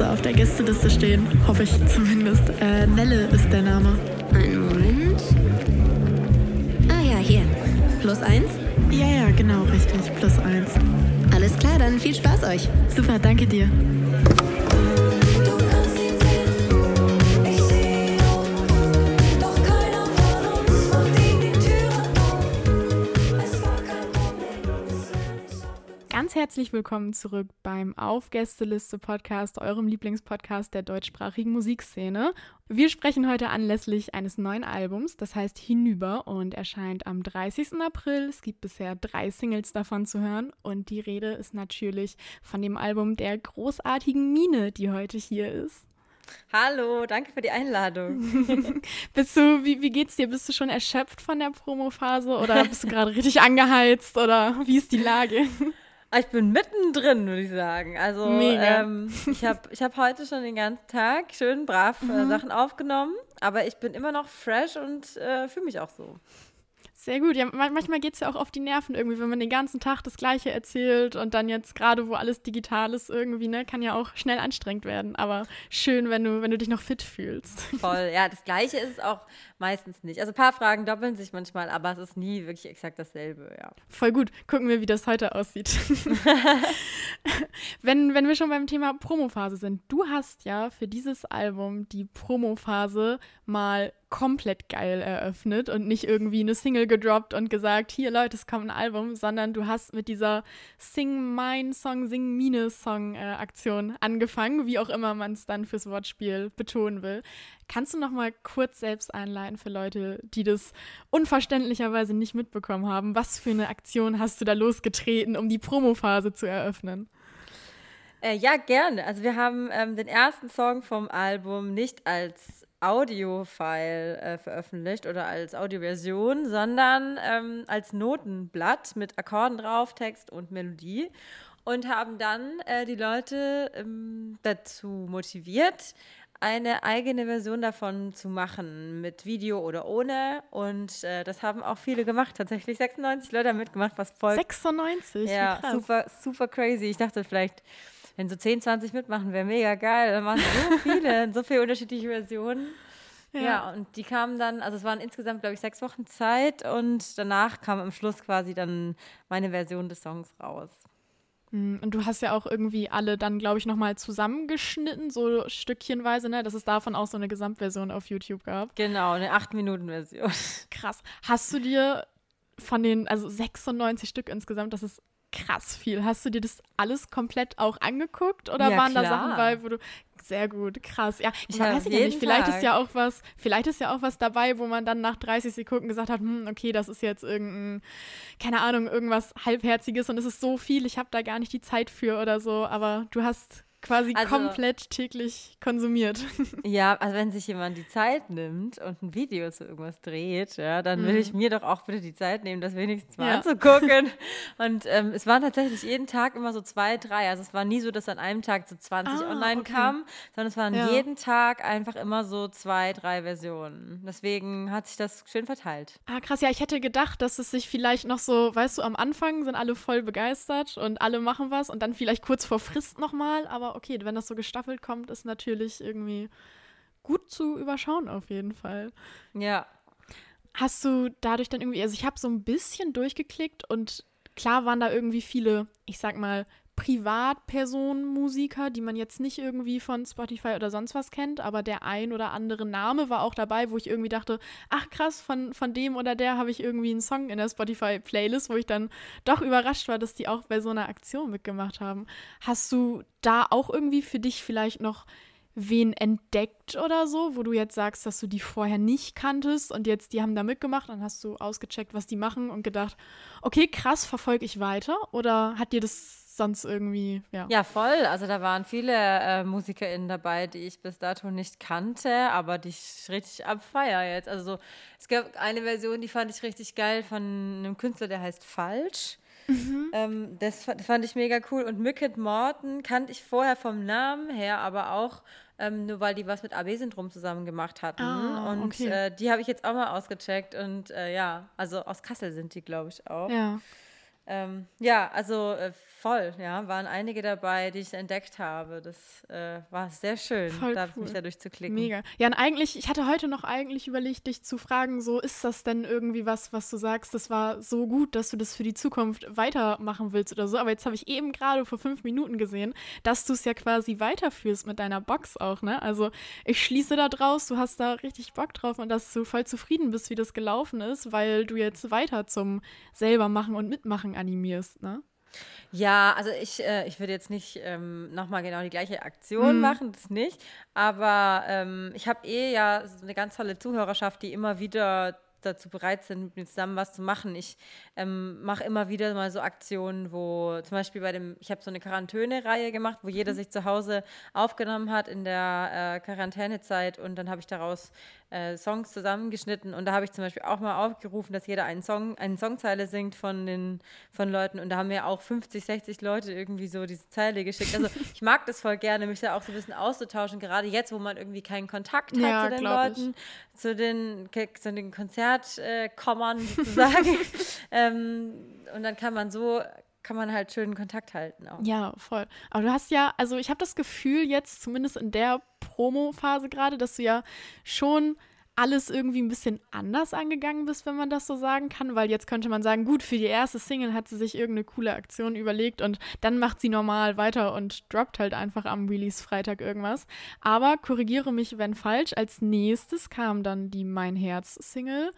Müsste auf der Gästeliste stehen. Hoffe ich zumindest. Äh, Nelle ist der Name. Einen Moment. Ah ja, hier. Plus eins? Ja, ja, genau, richtig. Plus eins. Alles klar, dann viel Spaß euch. Super, danke dir. Herzlich willkommen zurück beim Auf Gästeliste Podcast, eurem Lieblingspodcast der deutschsprachigen Musikszene. Wir sprechen heute anlässlich eines neuen Albums, das heißt Hinüber und erscheint am 30. April. Es gibt bisher drei Singles davon zu hören und die Rede ist natürlich von dem Album der großartigen Mine, die heute hier ist. Hallo, danke für die Einladung. Bist du, wie, wie geht's dir? Bist du schon erschöpft von der Promophase oder bist du gerade richtig angeheizt oder wie ist die Lage? Ah, Ich bin mittendrin, würde ich sagen. Also Mega. ähm, ich habe ich hab heute schon den ganzen Tag schön brav äh, Sachen aufgenommen, aber ich bin immer noch fresh und äh, fühle mich auch so. Sehr gut. Ja, ma- manchmal geht es ja auch auf die Nerven irgendwie, wenn man den ganzen Tag das Gleiche erzählt und dann jetzt gerade, wo alles digital ist, irgendwie, ne, kann ja auch schnell anstrengend werden. Aber schön, wenn du, wenn du dich noch fit fühlst. Voll. Ja, das Gleiche ist es auch meistens nicht. Also ein paar Fragen doppeln sich manchmal, aber es ist nie wirklich exakt dasselbe, ja. Voll gut. Gucken wir, wie das heute aussieht. wenn, wenn wir schon beim Thema Promophase sind. Du hast ja für dieses Album die Promophase mal komplett geil eröffnet und nicht irgendwie eine Single gedroppt und gesagt, hier Leute, es kommt ein Album, sondern du hast mit dieser Sing Mein Song, Sing Mine Song äh, Aktion angefangen, wie auch immer man es dann fürs Wortspiel betonen will. Kannst du noch mal kurz selbst einleiten für Leute, die das unverständlicherweise nicht mitbekommen haben? Was für eine Aktion hast du da losgetreten, um die Promophase zu eröffnen? Äh, ja, gerne. Also wir haben ähm, den ersten Song vom Album nicht als Audio-File äh, veröffentlicht oder als Audioversion, sondern ähm, als Notenblatt mit Akkorden drauf, Text und Melodie und haben dann äh, die Leute ähm, dazu motiviert, eine eigene Version davon zu machen, mit Video oder ohne. Und äh, das haben auch viele gemacht. Tatsächlich 96 Leute haben mitgemacht, was voll 96? wie ja, super, super crazy. Ich dachte vielleicht, wenn so 10, 20 mitmachen, wäre mega geil. Dann waren so viele, so viele unterschiedliche Versionen. Ja. und die kamen dann, also es waren insgesamt, glaube ich, sechs Wochen Zeit und danach kam am Schluss quasi dann meine Version des Songs raus. Mm, Und du hast ja auch irgendwie alle dann, glaube ich, nochmal zusammengeschnitten, so stückchenweise, ne? Dass es davon auch so eine Gesamtversion auf YouTube gab. Genau, eine 8-Minuten-Version. Krass. Hast du dir von den, also 96 Stück insgesamt, das ist krass viel. Hast du dir das alles komplett auch angeguckt oder Ja, waren da klar. Sachen bei, wo du sehr gut, krass. Ja, ich Ja, weiß ja nicht, vielleicht Tag. ist ja auch was, vielleicht ist ja auch was dabei, wo man dann nach 30 Sekunden gesagt hat, hm, okay, das ist jetzt irgendein keine Ahnung, irgendwas halbherziges und es ist so viel, ich habe da gar nicht die Zeit für oder so, aber du hast quasi Also- komplett täglich konsumiert. Ja, also wenn sich jemand die Zeit nimmt und ein Video zu irgendwas dreht, ja, dann will ich mir doch auch bitte die Zeit nehmen, das wenigstens mal Ja. anzugucken. Und ähm, es waren tatsächlich jeden Tag immer so zwei, drei. Also es war nie so, dass an einem Tag so 20 Ah, online okay. kamen, sondern es waren Ja. jeden Tag einfach immer so zwei, drei Versionen. Deswegen hat sich das schön verteilt. Ah, krass, ja, ich hätte gedacht, dass es sich vielleicht noch so, weißt du, am Anfang sind alle voll begeistert und alle machen was und dann vielleicht kurz vor Frist nochmal, aber okay, wenn das so gestaffelt kommt, ist natürlich irgendwie gut zu überschauen auf jeden Fall. Ja. Hast du dadurch dann irgendwie, also ich habe so ein bisschen durchgeklickt und klar waren da irgendwie viele, ich sag mal, Privatpersonen, Musiker, die man jetzt nicht irgendwie von Spotify oder sonst was kennt, aber der ein oder andere Name war auch dabei, wo ich irgendwie dachte, ach krass, von, von dem oder der habe ich irgendwie einen Song in der Spotify-Playlist, wo ich dann doch überrascht war, dass die auch bei so einer Aktion mitgemacht haben. Hast du da auch irgendwie für dich vielleicht noch wen entdeckt oder so, wo du jetzt sagst, dass du die vorher nicht kanntest und jetzt die haben da mitgemacht, dann hast du ausgecheckt, was die machen und gedacht, okay, krass, verfolge ich weiter? Oder hat dir das sonst irgendwie, ja. Ja, voll. Also da waren viele äh, MusikerInnen dabei, die ich bis dato nicht kannte, aber die ich richtig abfeier jetzt. Also so, es gab eine Version, die fand ich richtig geil von einem Künstler, der heißt Falsch. Ähm, das fa- fand ich mega cool. Und Mickett Morton kannte ich vorher vom Namen her, aber auch ähm, nur weil die was mit AB-Syndrom zusammen gemacht hatten. Ah, und okay. äh, die habe ich jetzt auch mal ausgecheckt. Und äh, ja, also aus Kassel sind die, glaube ich, auch. Ja. Ähm, ja, also äh, voll, ja. Waren einige dabei, die ich entdeckt habe. Das äh, war sehr schön, Voll da cool. mich da durchzuklicken. Mega. Ja, und eigentlich, ich hatte heute noch eigentlich überlegt, dich zu fragen, so ist das denn irgendwie was, was du sagst, das war so gut, dass du das für die Zukunft weitermachen willst oder so. Aber jetzt habe ich eben gerade vor fünf Minuten gesehen, dass du es ja quasi weiterführst mit deiner Box auch, ne? Also ich schließe da draus, du hast da richtig Bock drauf und dass du voll zufrieden bist, wie das gelaufen ist, weil du jetzt weiter zum selber machen und mitmachen animierst, ne? Ja, also ich, äh, ich würde jetzt nicht ähm, nochmal genau die gleiche Aktion Mhm. machen, das nicht. Aber ähm, ich habe eh ja so eine ganz tolle Zuhörerschaft, die immer wieder dazu bereit sind, mit mir zusammen was zu machen. Ich ähm, mache immer wieder mal so Aktionen, wo zum Beispiel bei dem, ich habe so eine Quarantäne-Reihe gemacht, wo jeder sich zu Hause aufgenommen hat in der äh, Quarantänezeit und dann habe ich daraus äh, Songs zusammengeschnitten und da habe ich zum Beispiel auch mal aufgerufen, dass jeder einen Song, eine Songzeile singt von den von Leuten und da haben mir auch 50, 60 Leute irgendwie so diese Zeile geschickt. Also ich mag das voll gerne, mich da auch so ein bisschen auszutauschen, gerade jetzt, wo man irgendwie keinen Kontakt hat Ja, zu den ich. Leuten, zu den, zu den Konzertkommern sozusagen. ähm, und dann kann man so, kann man halt schönen Kontakt halten auch. Ja, voll. Aber du hast ja, also ich habe das Gefühl jetzt, zumindest in der Promo-Phase gerade, dass du ja schon alles irgendwie ein bisschen anders angegangen bist, wenn man das so sagen kann, weil jetzt könnte man sagen, gut, für die erste Single hat sie sich irgendeine coole Aktion überlegt und dann macht sie normal weiter und droppt halt einfach am Release-Freitag irgendwas. Aber korrigiere mich, wenn falsch, als nächstes kam dann die Mein Herz-Single.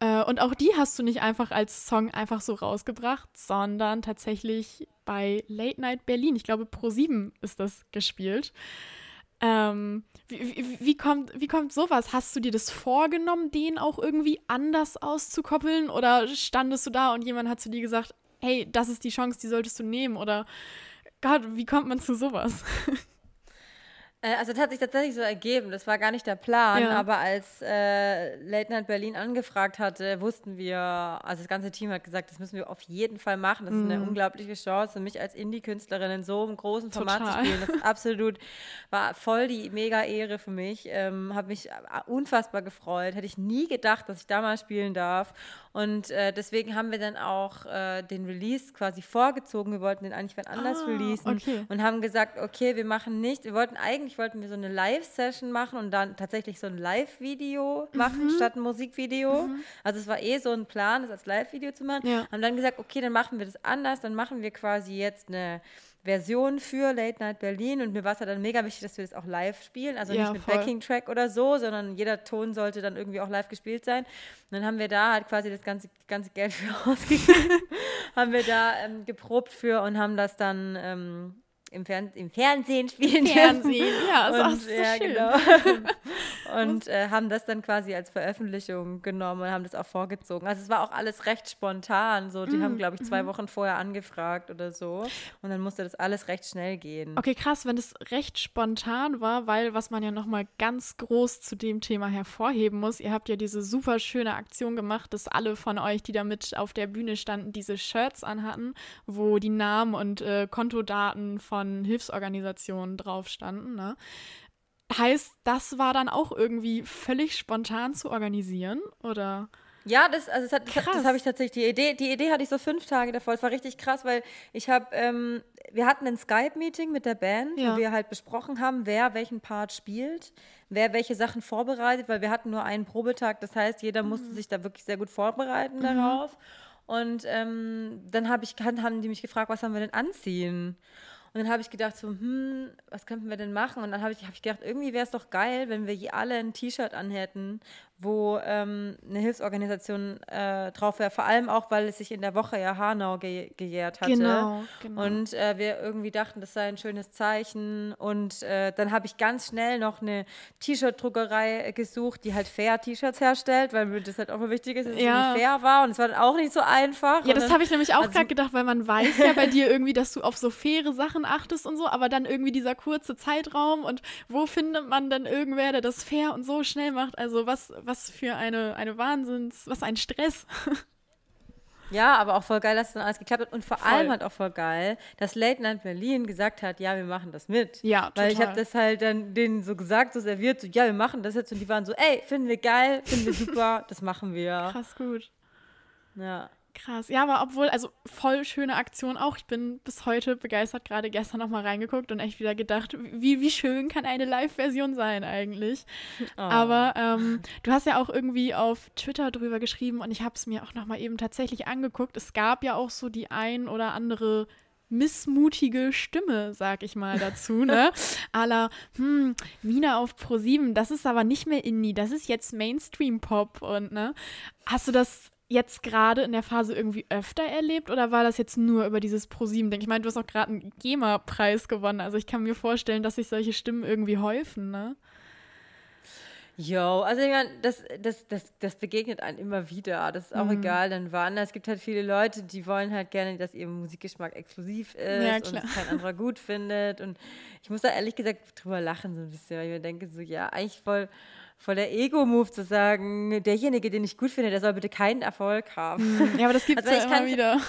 Äh, Und auch die hast du nicht einfach als Song einfach so rausgebracht, sondern tatsächlich bei Late Night Berlin. Ich glaube, Pro7 ist das gespielt. Ähm, wie, wie, wie, kommt, wie kommt sowas? Hast du dir das vorgenommen, den auch irgendwie anders auszukoppeln? Oder standest du da und jemand hat zu dir gesagt, hey, das ist die Chance, die solltest du nehmen? Oder Gott, wie kommt man zu sowas? Äh, Also das hat sich tatsächlich so ergeben. Das war gar nicht der Plan, Ja. aber als äh, Late Night Berlin angefragt hatte, wussten wir, also das ganze Team hat gesagt, das müssen wir auf jeden Fall machen. Das ist eine unglaubliche Chance, mich als Indie-Künstlerin in so einem großen Format Total. zu spielen. Das ist absolut, war voll die mega Ehre für mich. Ähm, habe mich äh, unfassbar gefreut. Hätte ich nie gedacht, dass ich da mal spielen darf. Und äh, deswegen haben wir dann auch äh, den Release quasi vorgezogen. Wir wollten den eigentlich wann anders Ah, releasen okay. und haben gesagt, okay, wir machen nicht, wir wollten eigentlich wollten wir so eine Live-Session machen und dann tatsächlich so ein Live-Video machen statt ein Musikvideo. Also es war eh so ein Plan, das als Live-Video zu machen. Ja. Haben dann gesagt, okay, dann machen wir das anders, dann machen wir quasi jetzt eine Version für Late Night Berlin und mir war es ja dann mega wichtig, dass wir das auch live spielen, also Ja, nicht mit voll. Backing-Track oder so, sondern jeder Ton sollte dann irgendwie auch live gespielt sein. Und dann haben wir da halt quasi das ganze, ganze Geld für ausgegeben, haben wir da ähm, geprobt für und haben das dann ähm, im, Fern im Fernsehen spielen. Fernsehen, ja, ist auch Und, so ja, schön. genau. und äh, haben das dann quasi als Veröffentlichung genommen und haben das auch vorgezogen. Also es war auch alles recht spontan. So, die Mm, haben, glaube ich, zwei Wochen vorher angefragt oder so. Und dann musste das alles recht schnell gehen. Okay, krass, wenn das recht spontan war, weil was man ja nochmal ganz groß zu dem Thema hervorheben muss, ihr habt ja diese super schöne Aktion gemacht, dass alle von euch, die da mit auf der Bühne standen, diese Shirts anhatten, wo die Namen und äh, Kontodaten von Hilfsorganisationen drauf standen. Ne? Heißt, das war dann auch irgendwie völlig spontan zu organisieren, oder? Ja, das, also das, hat- das, das habe ich tatsächlich, die Idee, die Idee hatte ich so fünf Tage davor. Es war richtig krass, weil ich habe, ähm, wir hatten ein Skype-Meeting mit der Band, Ja. wo wir halt besprochen haben, wer welchen Part spielt, wer welche Sachen vorbereitet, weil wir hatten nur einen Probetag. Das heißt, jeder musste sich da wirklich sehr gut vorbereiten darauf. Und ähm, dann hab ich, haben die mich gefragt, was haben wir denn anziehen? Und dann habe ich gedacht, so, hm, was könnten wir denn machen? Und dann habe ich, hab ich gedacht, irgendwie wäre es doch geil, wenn wir alle ein T-Shirt anhätten, wo ähm, eine Hilfsorganisation äh, drauf wäre. Vor allem auch, weil es sich in der Woche ja Hanau ge gejährt hatte. Genau, genau. Und äh, wir irgendwie dachten, das sei ein schönes Zeichen. Und äh, dann habe ich ganz schnell noch eine T-Shirt-Druckerei gesucht, die halt Fair-T-Shirts herstellt, weil mir das halt auch mal wichtig ist, dass es Ja. irgendwie fair war. Und es war dann auch nicht so einfach. Ja, Und das habe ich nämlich auch also- gerade gedacht, weil man weiß ja bei dir irgendwie, dass du auf so faire Sachen achtest und so, aber dann irgendwie dieser kurze Zeitraum und wo findet man dann irgendwer, der das fair und so schnell macht? Also was, was für eine, eine Wahnsinns, was ein Stress. Ja, aber auch voll geil, dass dann alles geklappt hat. Und vor Voll. allem halt auch voll geil, dass Late Night Berlin gesagt hat, ja, wir machen das mit. Ja, Weil ich total. habe das halt dann denen so gesagt, so serviert, so, ja, wir machen das jetzt. Und die waren so, ey, finden wir geil, finden wir super, das machen wir. Krass gut. Ja. Krass. Ja, aber obwohl, also voll schöne Aktion auch. Ich bin bis heute begeistert, gerade gestern nochmal reingeguckt und echt wieder gedacht, wie, wie schön kann eine Live-Version sein eigentlich. Oh. Aber ähm, du hast ja auch irgendwie auf Twitter drüber geschrieben und ich habe es mir auch nochmal eben tatsächlich angeguckt. Es gab ja auch so die ein oder andere missmutige Stimme, sag ich mal dazu, ne? A la, hm, Mina auf Pro7, das ist aber nicht mehr Indie, das ist jetzt Mainstream-Pop und, ne? Hast du das jetzt gerade in der Phase irgendwie öfter erlebt oder war das jetzt nur über dieses Pro7-Ding? Ich meine, du hast auch gerade einen GEMA-Preis gewonnen, also ich kann mir vorstellen, dass sich solche Stimmen irgendwie häufen, ne? Jo, also ich meine, das, das, das, das begegnet einem immer wieder. Das ist auch Mhm. egal, dann wann. Es gibt halt viele Leute, die wollen halt gerne, dass ihr Musikgeschmack exklusiv ist Ja, und es kein anderer gut findet. Und ich muss da ehrlich gesagt drüber lachen so ein bisschen, weil ich mir denke so, ja, eigentlich voll, voll der Ego-Move zu sagen, derjenige, den ich gut finde, der soll bitte keinen Erfolg haben. Ja, aber das gibt's Also ja immer wieder.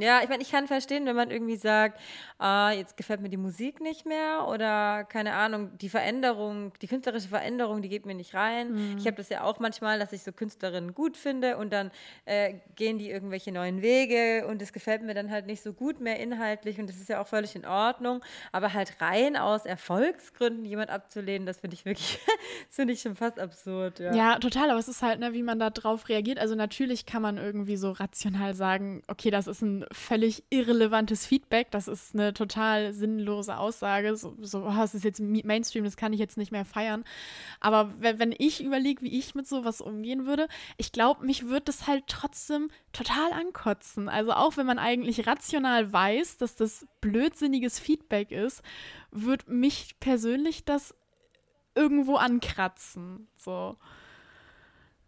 Ja, ich meine, ich kann verstehen, wenn man irgendwie sagt, ah, jetzt gefällt mir die Musik nicht mehr oder keine Ahnung, die Veränderung, die künstlerische Veränderung, die geht mir nicht rein. Ich habe das ja auch manchmal, dass ich so Künstlerinnen gut finde und dann äh, gehen die irgendwelche neuen Wege und es gefällt mir dann halt nicht so gut mehr inhaltlich und das ist ja auch völlig in Ordnung. Aber halt rein aus Erfolgsgründen jemand abzulehnen, das finde ich wirklich, das finde ich schon fast absurd. Ja. Ja, total, aber es ist halt, ne, wie man da drauf reagiert. Also natürlich kann man irgendwie so rational sagen, okay, das ist ein völlig irrelevantes Feedback, das ist eine total sinnlose Aussage. So, so oh, es ist jetzt Mainstream, das kann ich jetzt nicht mehr feiern. Aber wenn, wenn ich überlege, wie ich mit sowas umgehen würde, ich glaube, mich wird das halt trotzdem total ankotzen. Also auch wenn man eigentlich rational weiß, dass das blödsinniges Feedback ist, wird mich persönlich das irgendwo ankratzen. So.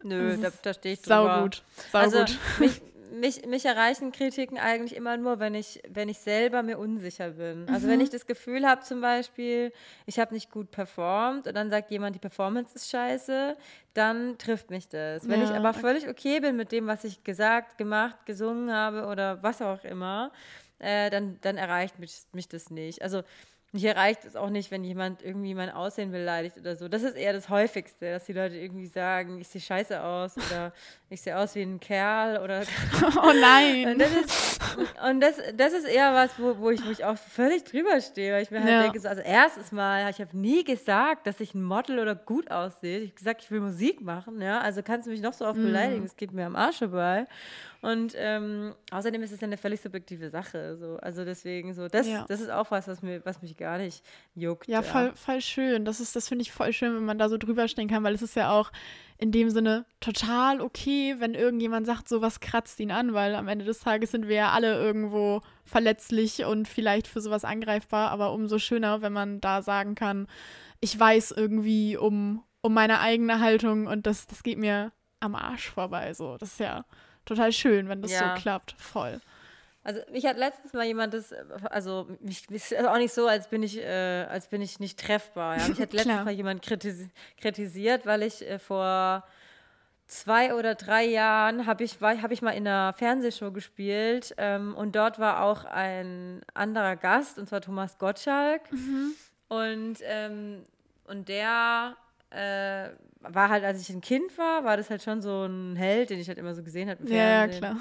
Nö, da, da stehe ich drüber. Sau gut. Sau also gut. Mich, mich, mich erreichen Kritiken eigentlich immer nur, wenn ich, wenn ich selber mir unsicher bin. Also Mhm. wenn ich das Gefühl habe zum Beispiel, ich habe nicht gut performt und dann sagt jemand, die Performance ist scheiße, dann trifft mich das. Wenn ich Ja, aber okay. völlig okay bin mit dem, was ich gesagt, gemacht, gesungen habe oder was auch immer, äh, dann, dann erreicht mich, mich das nicht. Also mich erreicht es auch nicht, wenn jemand irgendwie mein Aussehen beleidigt oder so. Das ist eher das Häufigste, dass die Leute irgendwie sagen, ich sehe scheiße aus oder ich sehe aus wie ein Kerl oder Oh nein. und das ist, und das, das ist eher was, wo, wo ich mich auch völlig drüber stehe, weil ich mir halt Ja. denke, so, also erstes Mal, ich habe nie gesagt, dass ich ein Model oder gut aussehe. Ich habe gesagt, ich will Musik machen, ja, also kannst du mich noch so oft Mhm. beleidigen, es geht mir am Arsch vorbei. Und ähm, außerdem ist es ja eine völlig subjektive Sache, so. also deswegen so, das, Ja. das ist auch was, was, mir, was mich gar nicht juckt. Ja, voll, voll schön. Das ist, das finde ich voll schön, wenn man da so drüber stehen kann, weil es ist ja auch in dem Sinne total okay, wenn irgendjemand sagt, sowas kratzt ihn an, weil am Ende des Tages sind wir ja alle irgendwo verletzlich und vielleicht für sowas angreifbar, aber umso schöner, wenn man da sagen kann, ich weiß irgendwie um, um meine eigene Haltung und das, das geht mir am Arsch vorbei. So, das ist ja total schön, wenn das Ja. so klappt. Voll. Also mich hat letztens mal jemand das, also mich ist auch nicht so, als bin ich, äh, als bin ich nicht treffbar. Ja. Mich hat letztens mal jemand kritis kritisiert, weil ich äh, vor zwei oder drei Jahren habe ich, war- hab ich mal in einer Fernsehshow gespielt ähm, und dort war auch ein anderer Gast, und zwar Thomas Gottschalk. Und, ähm, und der äh, war halt, als ich ein Kind war, war das halt schon so ein Held, den ich halt immer so gesehen habe Ja, ja, klar.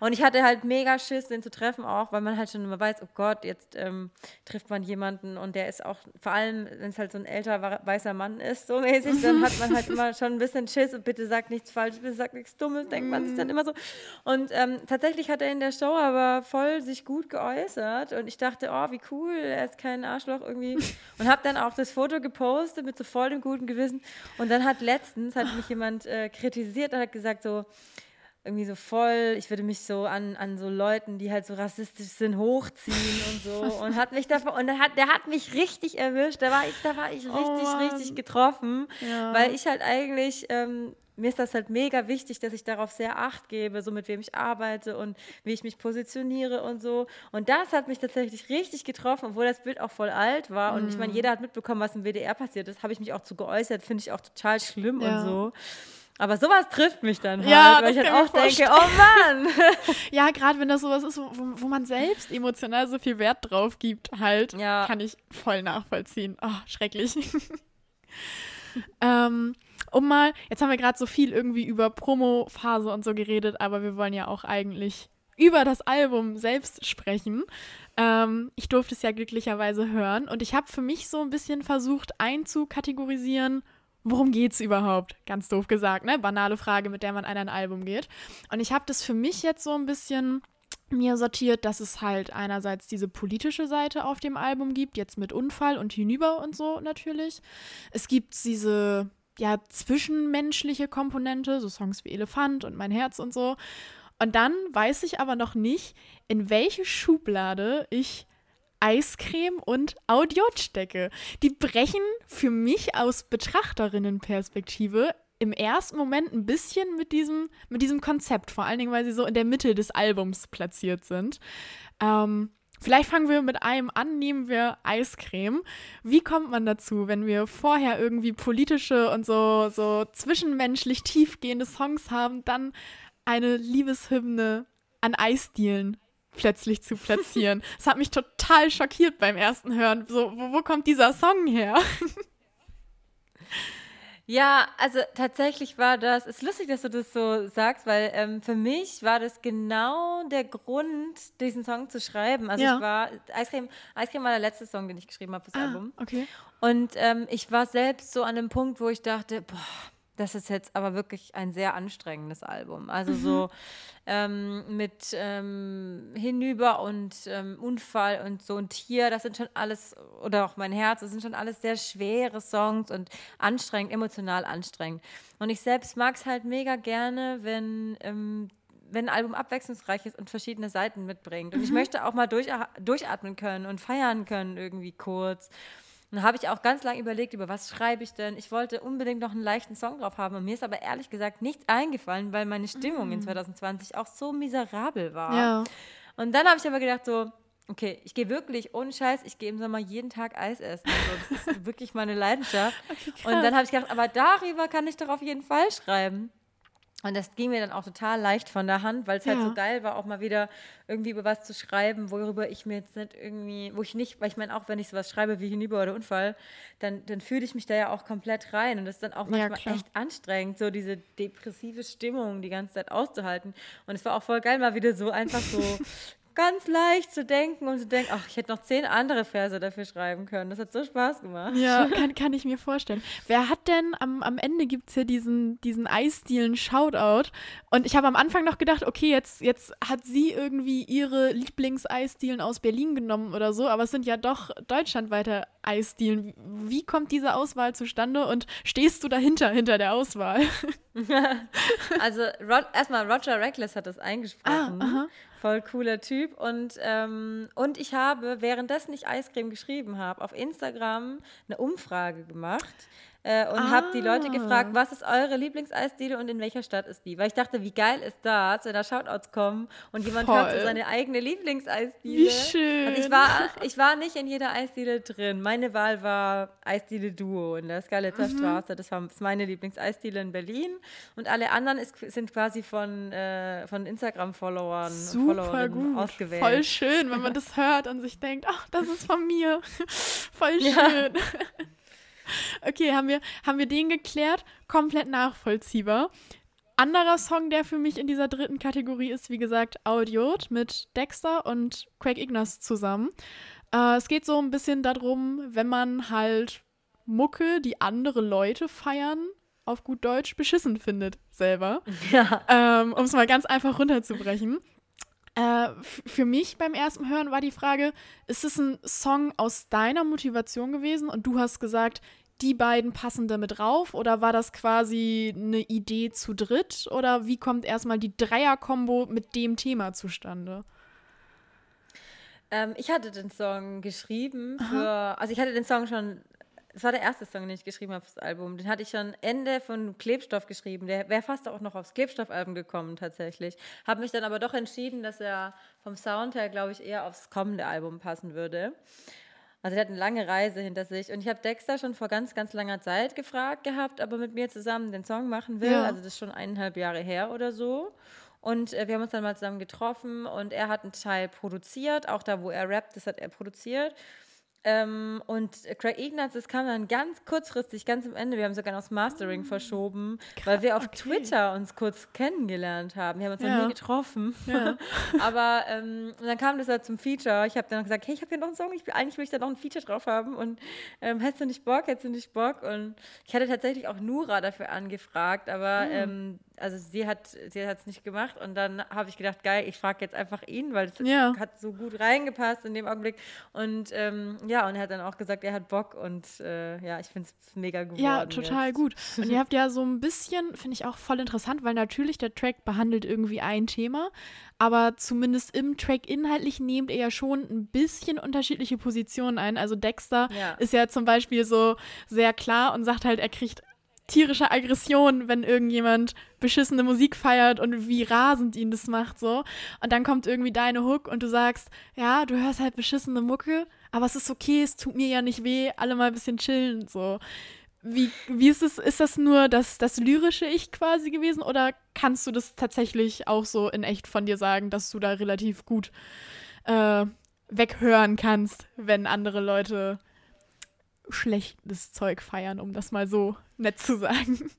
Und ich hatte halt mega Schiss, den zu treffen auch, weil man halt schon immer weiß, oh Gott, jetzt ähm, trifft man jemanden und der ist auch, vor allem, wenn es halt so ein älter weißer Mann ist, so mäßig, dann hat man halt immer schon ein bisschen Schiss und bitte sag nichts Falsches, bitte sag nichts Dummes, denkt man sich dann immer so. Und ähm, tatsächlich hat er in der Show aber voll sich gut geäußert und ich dachte, oh, wie cool, er ist kein Arschloch irgendwie. Und habe dann auch das Foto gepostet mit so voll dem guten Gewissen. Und dann hat letztens, hat mich jemand äh, kritisiert und hat gesagt so, irgendwie so voll, ich würde mich so an, an so Leuten, die halt so rassistisch sind, hochziehen und so. Und hat mich davon, und der hat, der hat mich richtig erwischt. Da war ich, da war ich richtig, Mann. richtig getroffen. Ja. Weil ich halt eigentlich, ähm, mir ist das halt mega wichtig, dass ich darauf sehr Acht gebe, so mit wem ich arbeite und wie ich mich positioniere und so. Und das hat mich tatsächlich richtig getroffen, obwohl das Bild auch voll alt war. Und ich Mhm. meine, jeder hat mitbekommen, was im WDR passiert ist. Habe ich mich auch zu geäußert, finde ich auch total schlimm Ja. und so. Aber sowas trifft mich dann halt, Ja, weil ich halt auch denke, oh Mann. Ja, gerade wenn das sowas ist, wo, wo wo man selbst emotional so viel Wert drauf gibt, halt, Ja. kann ich voll nachvollziehen. Oh, schrecklich. ähm, um mal, jetzt haben wir gerade so viel irgendwie über Promo-Phase und so geredet, aber wir wollen ja auch eigentlich über das Album selbst sprechen. Ähm, ich durfte es ja glücklicherweise hören und ich habe für mich so ein bisschen versucht einzukategorisieren, worum geht's überhaupt? Ganz doof gesagt, ne? Banale Frage, mit der man an ein Album geht. Und ich habe das für mich jetzt so ein bisschen mir sortiert, dass es halt einerseits diese politische Seite auf dem Album gibt, jetzt mit Unfall und hinüber und so natürlich. Es gibt diese ja zwischenmenschliche Komponente, so Songs wie Elefant und Mein Herz und so. Und dann weiß ich aber noch nicht, in welche Schublade ich Eiscreme und Audiot stecke. Die brechen für mich aus Betrachterinnenperspektive im ersten Moment ein bisschen mit diesem, mit diesem Konzept, vor allen Dingen, weil sie so in der Mitte des Albums platziert sind. Ähm, vielleicht fangen wir mit einem an, nehmen wir Eiscreme. Wie kommt man dazu, wenn wir vorher irgendwie politische und so, so zwischenmenschlich tiefgehende Songs haben, dann eine Liebeshymne an Eisdielen plötzlich zu platzieren? Das hat mich total schockiert beim ersten Hören. So, wo, wo kommt dieser Song her? Ja, also tatsächlich war das, ist lustig, dass du das so sagst, weil ähm, für mich war das genau der Grund, diesen Song zu schreiben. Also Ja. ich war, Eiscreme, Eiscreme war der letzte Song, den ich geschrieben habe fürs Album. okay. Und ähm, ich war selbst so an dem Punkt, wo ich dachte, boah, das ist jetzt aber wirklich ein sehr anstrengendes Album. Also so ähm, mit ähm, Hinüber und ähm, Unfall und so ein Tier, das sind schon alles, oder auch mein Herz, das sind schon alles sehr schwere Songs und anstrengend, emotional anstrengend. Und ich selbst mag es halt mega gerne, wenn ähm, wenn ein Album abwechslungsreich ist und verschiedene Seiten mitbringt. Und ich möchte auch mal durch, durchatmen können und feiern können irgendwie kurz. Und dann habe ich auch ganz lange überlegt, über was schreibe ich denn. Ich wollte unbedingt noch einen leichten Song drauf haben. Und mir ist aber ehrlich gesagt nichts eingefallen, weil meine Stimmung in 2020 auch so miserabel war. Ja. Und dann habe ich aber gedacht so, okay, ich gehe wirklich, ohne Scheiß, ich gehe im Sommer jeden Tag Eis essen. Also das ist wirklich meine Leidenschaft. und dann habe ich gedacht, aber darüber kann ich doch auf jeden Fall schreiben. Und das ging mir dann auch total leicht von der Hand, weil es halt Ja. so geil war, auch mal wieder irgendwie über was zu schreiben, worüber ich mir jetzt nicht irgendwie, wo ich nicht, weil ich meine, auch wenn ich sowas schreibe wie Hinüber oder Unfall, dann, dann fühle ich mich da ja auch komplett rein. Und das ist dann auch Ja, manchmal klar. echt anstrengend, so diese depressive Stimmung die ganze Zeit auszuhalten. Und es war auch voll geil, mal wieder so einfach so ganz leicht zu denken und zu denken, ach, ich hätte noch zehn andere Verse dafür schreiben können. Das hat so Spaß gemacht. Ja, kann, kann ich mir vorstellen. Wer hat denn am, am Ende gibt es ja diesen, diesen Eisdielen Shoutout. Und ich habe am Anfang noch gedacht, okay, jetzt, jetzt hat sie irgendwie ihre Lieblingseisdielen aus Berlin genommen oder so, aber es sind ja doch deutschlandweite Eisdielen. Wie, kommt diese Auswahl zustande und stehst du dahinter, hinter der Auswahl? Also erstmal Roger Reckless hat das eingesprochen. Ah, aha. Voll cooler Typ. Und, ähm, und ich habe, währenddessen ich Eiscreme geschrieben habe, auf Instagram eine Umfrage gemacht. Äh, und habe die Leute Ah. gefragt, was ist eure Lieblingseisdiele und in welcher Stadt ist die? Weil ich dachte, wie geil ist das, wenn da Shoutouts kommen und jemand hört so Voll. seine eigene Lieblingseisdiele. Wie schön. Also ich war, ich war nicht in jeder Eisdiele drin. Meine Wahl war Eisdiele Duo in der Skalitzer Mhm. Straße. Das war ist meine Lieblingseisdiele in Berlin. Und alle anderen ist, sind quasi von, äh, von Instagram-Followern und Followerinnen ausgewählt. Voll schön, wenn man das hört und sich denkt, ach, das ist von mir. Voll schön. Okay, haben wir, haben wir den geklärt? Komplett nachvollziehbar. Anderer Song, der für mich in dieser dritten Kategorie ist, wie gesagt, Audiot mit Dexter und Craig Ignaz zusammen. Äh, es geht so ein bisschen darum, wenn man halt Mucke, die andere Leute feiern, auf gut Deutsch beschissen findet, selber. Ja. Ähm, um es mal ganz einfach runterzubrechen. Äh, für mich beim ersten Hören war die Frage, ist es ein Song aus deiner Motivation gewesen und du hast gesagt, die beiden passen damit drauf oder war das quasi eine Idee zu dritt oder wie kommt erstmal die Dreier-Kombo mit dem Thema zustande? Ähm, ich hatte den Song geschrieben für, also ich hatte den Song schon, es war der erste Song, den ich geschrieben habe fürs Album. Den hatte ich schon Ende von Klebstoff geschrieben. Der wäre fast auch noch aufs Klebstoff-Album gekommen tatsächlich. Habe mich dann aber doch entschieden, dass er vom Sound her, glaube ich, eher aufs kommende Album passen würde. Also der hat eine lange Reise hinter sich. Und ich habe Dexter schon vor ganz, ganz langer Zeit gefragt gehabt, ob er mit mir zusammen den Song machen will. Ja. Also das ist schon eineinhalb Jahre her oder so. Und äh, wir haben uns dann mal zusammen getroffen und er hat einen Teil produziert, auch da, wo er rappt, das hat er produziert. Ähm, und Craig Ignatz, das kam dann ganz kurzfristig, ganz am Ende. Wir haben sogar noch das Mastering verschoben, weil wir auf okay. Twitter uns kurz kennengelernt haben. Wir haben uns Ja. noch nie getroffen. Ja. Aber ähm, dann kam das halt zum Feature. Ich habe dann gesagt, hey, ich habe hier noch einen Song, ich, eigentlich will ich da noch ein Feature drauf haben. Und ähm, hättest du nicht Bock, hättest du nicht Bock? Und ich hatte tatsächlich auch Nura dafür angefragt, aber Hm. ähm, also sie hat sie hat es nicht gemacht. Und dann habe ich gedacht, geil, ich frage jetzt einfach ihn, weil es Ja. hat so gut reingepasst in dem Augenblick. Und ähm, ja, und er hat dann auch gesagt, er hat Bock und äh, ja, ich finde es mega geworden. Ja, total jetzt. gut. Und ihr habt ja so ein bisschen, finde ich auch voll interessant, weil natürlich der Track behandelt irgendwie ein Thema, aber zumindest im Track inhaltlich nehmt ihr ja schon ein bisschen unterschiedliche Positionen ein. Also Dexter Ja. ist ja zum Beispiel so sehr klar und sagt halt, er kriegt tierische Aggression, wenn irgendjemand beschissene Musik feiert und wie rasend ihn das macht so. Und dann kommt irgendwie deine Hook und du sagst, ja, du hörst halt beschissene Mucke, aber es ist okay, es tut mir ja nicht weh, alle mal ein bisschen chillen so. Wie, wie ist es, ist das nur das, das lyrische Ich quasi gewesen oder kannst du das tatsächlich auch so in echt von dir sagen, dass du da relativ gut äh, weghören kannst, wenn andere Leute schlechtes Zeug feiern, um das mal so nett zu sagen?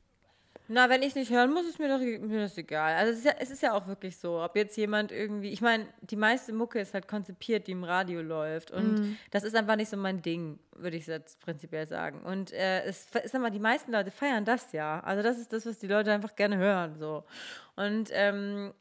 Na, wenn ich es nicht hören muss, ist mir doch mir das egal. Also es ist, ja, es ist ja auch wirklich so, ob jetzt jemand irgendwie, ich meine, die meiste Mucke ist halt konzipiert, die im Radio läuft und das ist einfach nicht so mein Ding, würde ich jetzt prinzipiell sagen. Und äh, es ist aber die meisten Leute feiern das ja. Also das ist das, was die Leute einfach gerne hören so. Und ähm,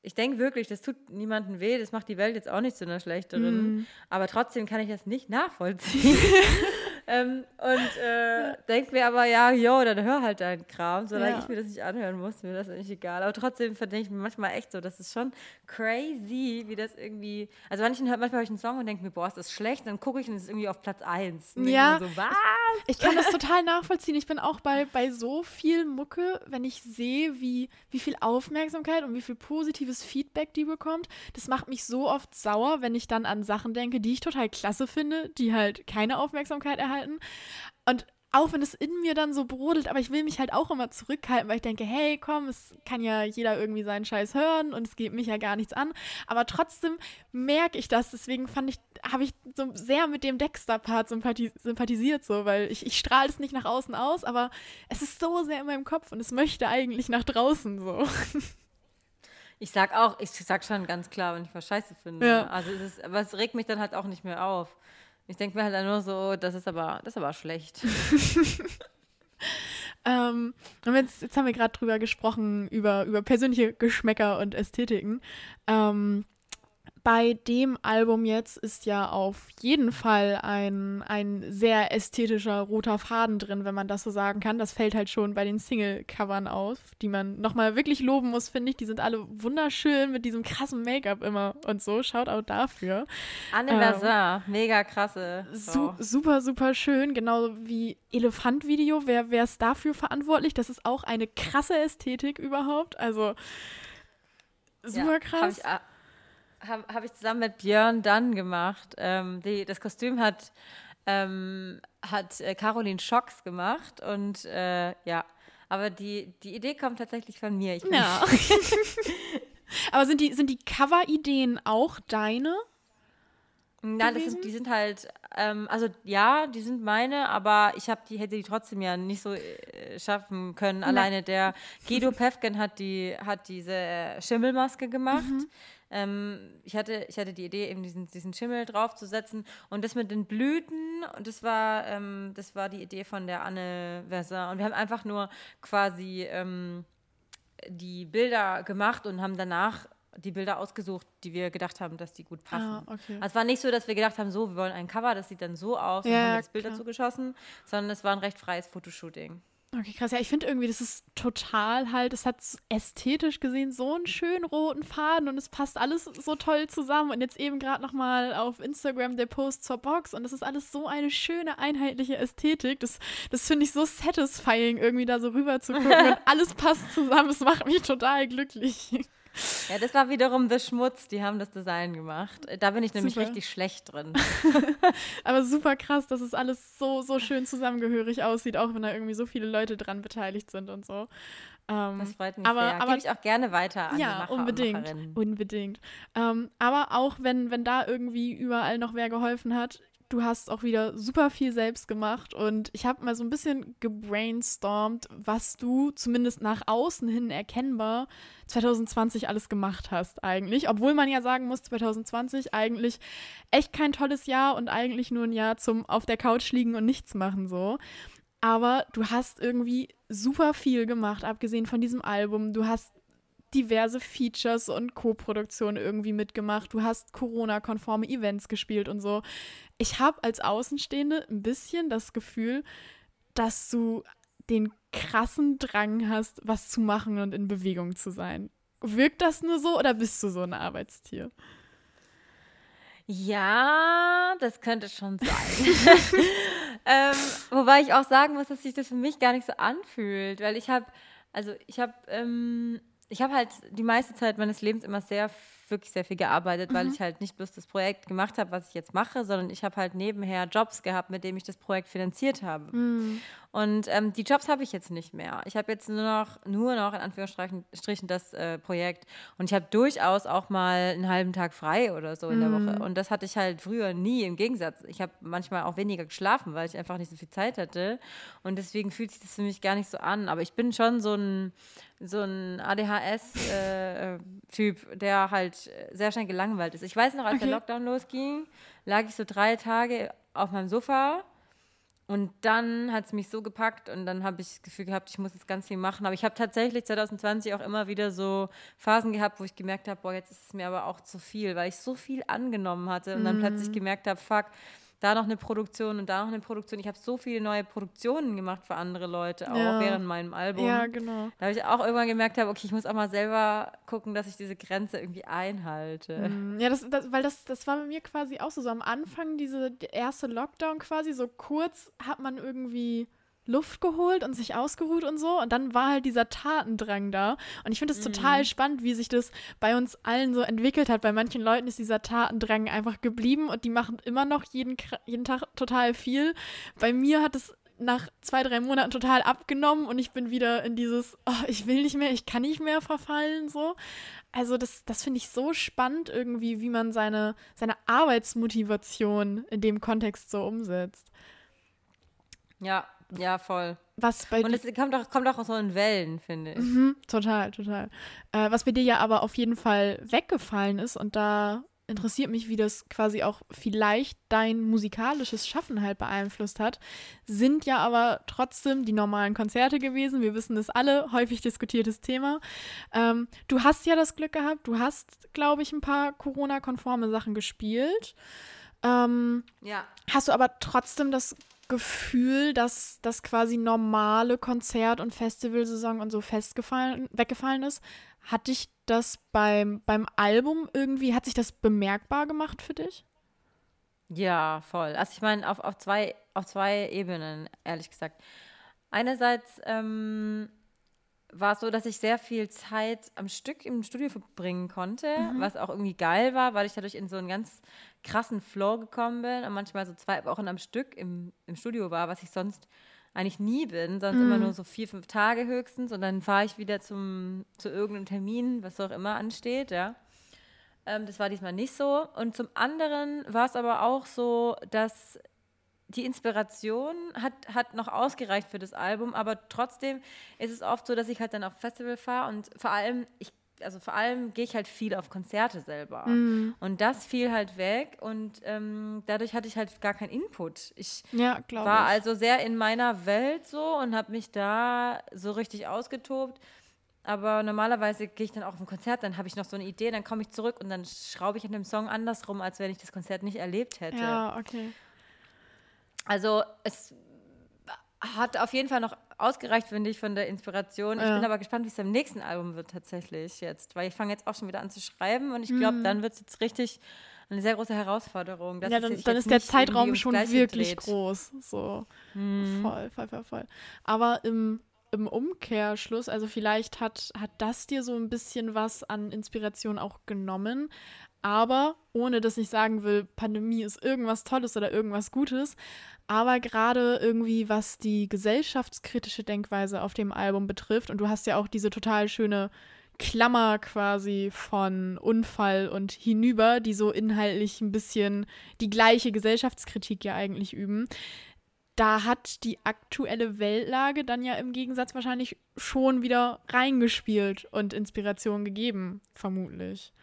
ich denke wirklich, das tut niemandem weh, das macht die Welt jetzt auch nicht zu einer schlechteren. Aber trotzdem kann ich das nicht nachvollziehen. ähm, und äh, denke mir aber, ja, jo, dann hör halt deinen Kram. Solange Ja. ich mir das nicht anhören muss, mir das eigentlich egal. Aber trotzdem denke ich mir manchmal echt so, das ist schon crazy, wie das irgendwie. Also manchmal, manchmal höre ich einen Song und denke mir, boah, ist das schlecht? Dann gucke ich und es ist irgendwie auf Platz 1. Ja. So, was? Ich kann das total nachvollziehen. Ich bin auch bei, bei so viel Mucke, wenn ich sehe, wie, wie viel Aufmerksamkeit und wie viel positives Feedback die bekommt. Das macht mich so oft sauer, wenn ich dann an Sachen denke, die ich total klasse finde, die halt keine Aufmerksamkeit erhalten. Und auch wenn es in mir dann so brodelt, aber ich will mich halt auch immer zurückhalten, weil ich denke, hey, komm, es kann ja jeder irgendwie seinen Scheiß hören und es geht mich ja gar nichts an. Aber trotzdem merke ich das. Deswegen fand ich, habe ich so sehr mit dem Dexter-Part sympathi sympathisiert, so, weil ich, ich strahle es nicht nach außen aus, aber es ist so sehr in meinem Kopf und es möchte eigentlich nach draußen so. Ich sag auch, ich sag schon ganz klar, wenn ich was scheiße finde. Ja. Also es ist, aber es regt mich dann halt auch nicht mehr auf. Ich denke mir halt dann nur so, das ist aber, das ist aber schlecht. Ähm, jetzt, jetzt haben wir gerade drüber gesprochen, über, über persönliche Geschmäcker und Ästhetiken. Ähm, bei dem Album jetzt ist ja auf jeden Fall ein, ein sehr ästhetischer roter Faden drin, wenn man das so sagen kann. Das fällt halt schon bei den Single-Covern auf, die man nochmal wirklich loben muss, finde ich. Die sind alle wunderschön mit diesem krassen Make-up immer und so. Shoutout dafür. Anne Ähm, Versin, mega krasse. Su super, super schön. Genauso wie Elefant-Video. Wer, wer ist dafür verantwortlich? Das ist auch eine krasse Ästhetik überhaupt. Also super krass. Habe ich, hab, hab ich zusammen mit Björn Dunn gemacht. Ähm, die, das Kostüm hat, ähm, hat äh, Caroline Schocks gemacht und äh, ja, aber die, die Idee kommt tatsächlich von mir. Ich ja. Aber sind die, sind die Cover-Ideen auch deine? Nein, das sind, die sind halt, ähm, also ja, die sind meine, aber ich habe die, hätte die trotzdem ja nicht so äh, schaffen können. Alleine der Guido Pefken hat die, hat diese äh, Schimmelmaske gemacht. Ähm, ich, hatte, ich hatte die Idee, eben diesen, diesen Schimmel draufzusetzen und das mit den Blüten, und das war, ähm, das war die Idee von der Anne Versin. Und wir haben einfach nur quasi ähm, die Bilder gemacht und haben danach die Bilder ausgesucht, die wir gedacht haben, dass die gut passen. Ah, okay. Also es war nicht so, dass wir gedacht haben, so, wir wollen ein Cover, das sieht dann so aus und Ja, haben jetzt Bilder klar. zugeschossen, sondern es war ein recht freies Fotoshooting. Okay, krass. Ja, ich finde irgendwie, das ist total halt, es hat ästhetisch gesehen so einen schönen roten Faden und es passt alles so toll zusammen. Und jetzt eben gerade nochmal auf Instagram der Post zur Box und das ist alles so eine schöne, einheitliche Ästhetik. Das, das finde ich so satisfying, irgendwie da so rüber zu gucken und alles passt zusammen. Es macht mich total glücklich. Ja, das war wiederum The Schmutz, die haben das Design gemacht. Da bin ich nämlich Super. richtig schlecht drin. Aber super krass, dass es alles so, so schön zusammengehörig aussieht, auch wenn da irgendwie so viele Leute dran beteiligt sind und so. Ähm, Das freut mich aber, sehr. aber Gebe ich auch gerne weiter an die ja, Macher und unbedingt. Macherinnen. Unbedingt. Ähm, aber auch wenn, wenn da irgendwie überall noch wer geholfen hat, du hast auch wieder super viel selbst gemacht und ich habe mal so ein bisschen gebrainstormt, was du zumindest nach außen hin erkennbar 2020 alles gemacht hast eigentlich. Obwohl man ja sagen muss, 2020 eigentlich echt kein tolles Jahr und eigentlich nur ein Jahr zum auf der Couch liegen und nichts machen so. Aber du hast irgendwie super viel gemacht, abgesehen von diesem Album. Du hast diverse Features und Co-Produktionen irgendwie mitgemacht. Du hast Corona-konforme Events gespielt und so. Ich habe als Außenstehende ein bisschen das Gefühl, dass du den krassen Drang hast, was zu machen und in Bewegung zu sein. Wirkt das nur so oder bist du so ein Arbeitstier? Ja, das könnte schon sein. ähm, wobei ich auch sagen muss, dass sich das für mich gar nicht so anfühlt, weil ich habe, also ich habe, ähm, ich habe halt die meiste Zeit meines Lebens immer sehr, wirklich sehr viel gearbeitet, weil ich halt nicht bloß das Projekt gemacht habe, was ich jetzt mache, sondern ich habe halt nebenher Jobs gehabt, mit denen ich das Projekt finanziert habe. Und ähm, die Jobs habe ich jetzt nicht mehr. Ich habe jetzt nur noch, nur noch in Anführungsstrichen Strichen das äh, Projekt. Und ich habe durchaus auch mal einen halben Tag frei oder so in der Woche. Und das hatte ich halt früher nie. Im Gegensatz, ich habe manchmal auch weniger geschlafen, weil ich einfach nicht so viel Zeit hatte. Und deswegen fühlt sich das für mich gar nicht so an. Aber ich bin schon so ein, so ein ADHS-Typ, der halt sehr schnell gelangweilt ist. Ich weiß noch, als der Okay. Lockdown losging, lag ich so drei Tage auf meinem Sofa und dann hat es mich so gepackt und dann habe ich das Gefühl gehabt, ich muss jetzt ganz viel machen. Aber ich habe tatsächlich 2020 auch immer wieder so Phasen gehabt, wo ich gemerkt habe, boah, jetzt ist es mir aber auch zu viel, weil ich so viel angenommen hatte und dann Mhm. plötzlich gemerkt habe, fuck, da noch eine Produktion und da noch eine Produktion. Ich habe so viele neue Produktionen gemacht für andere Leute, auch Ja. während meinem Album. Ja, genau. Da habe ich auch irgendwann gemerkt habe, okay, ich muss auch mal selber gucken, dass ich diese Grenze irgendwie einhalte. Mm, Ja, das, das, weil das, das war bei mir quasi auch so. So am Anfang, diese erste Lockdown quasi, so kurz hat man irgendwie Luft geholt und sich ausgeruht und so. Und dann war halt dieser Tatendrang da. Und ich finde es total spannend, wie sich das bei uns allen so entwickelt hat. Bei manchen Leuten ist dieser Tatendrang einfach geblieben und die machen immer noch jeden, jeden Tag total viel. Bei mir hat es nach zwei, drei Monaten total abgenommen und ich bin wieder in dieses, oh, ich will nicht mehr, ich kann nicht mehr verfallen, so. Also das, das finde ich so spannend irgendwie, wie man seine, seine Arbeitsmotivation in dem Kontext so umsetzt. Ja, ja, voll. Was bei Und es kommt auch, kommt auch so in Wellen, finde ich. mhm, total, total. Äh, was bei dir ja aber auf jeden Fall weggefallen ist und da interessiert mich, wie das quasi auch vielleicht dein musikalisches Schaffen halt beeinflusst hat, sind ja aber trotzdem die normalen Konzerte gewesen. Wir wissen das alle, häufig diskutiertes Thema. Ähm, du hast ja das Glück gehabt, du hast, glaube ich, ein paar Corona-konforme Sachen gespielt. Ähm, Ja. Hast du aber trotzdem das Gefühl, dass das quasi normale Konzert- und Festivalsaison und so festgefallen, weggefallen ist? Hat dich das beim, beim Album irgendwie, hat sich das bemerkbar gemacht für dich? Ja, voll. Also ich meine, auf, auf, zwei, auf zwei Ebenen, ehrlich gesagt. Einerseits ähm, war es so, dass ich sehr viel Zeit am Stück im Studio verbringen konnte, was auch irgendwie geil war, weil ich dadurch in so einen ganz krassen Flow gekommen bin und manchmal so zwei Wochen am Stück im, im Studio war, was ich sonst eigentlich nie bin, sonst immer nur so vier, fünf Tage höchstens und dann fahre ich wieder zum, zu irgendeinem Termin, was auch immer ansteht, ja. Ähm, das war diesmal nicht so. Und zum anderen war es aber auch so, dass die Inspiration hat, hat noch ausgereicht für das Album, aber trotzdem ist es oft so, dass ich halt dann auf Festival fahre und vor allem, ich, also vor allem gehe ich halt viel auf Konzerte selber. Und das fiel halt weg und ähm, dadurch hatte ich halt gar keinen Input. Ich Ja, war ich. also sehr in meiner Welt so und habe mich da so richtig ausgetobt. Aber normalerweise gehe ich dann auch auf ein Konzert, dann habe ich noch so eine Idee, dann komme ich zurück und dann schraube ich an dem Song andersrum, als wenn ich das Konzert nicht erlebt hätte. Ja, okay. Also es hat auf jeden Fall noch ausgereicht, finde ich, von der Inspiration. Ich Ja. bin aber gespannt, wie es beim nächsten Album wird tatsächlich jetzt, weil ich fange jetzt auch schon wieder an zu schreiben und ich glaube, dann wird es jetzt richtig eine sehr große Herausforderung. ja, dann, dann ist der Zeitraum schon wirklich dreht. groß. So. Voll, voll, voll, voll. Aber im, im Umkehrschluss, also vielleicht hat, hat das dir so ein bisschen was an Inspiration auch genommen. Aber ohne dass ich sagen will, Pandemie ist irgendwas Tolles oder irgendwas Gutes. Aber gerade irgendwie, was die gesellschaftskritische Denkweise auf dem Album betrifft, und du hast ja auch diese total schöne Klammer quasi von Unfall und hinüber, die so inhaltlich ein bisschen die gleiche Gesellschaftskritik ja eigentlich üben. Da hat die aktuelle Weltlage dann ja im Gegensatz wahrscheinlich schon wieder reingespielt und Inspiration gegeben, vermutlich.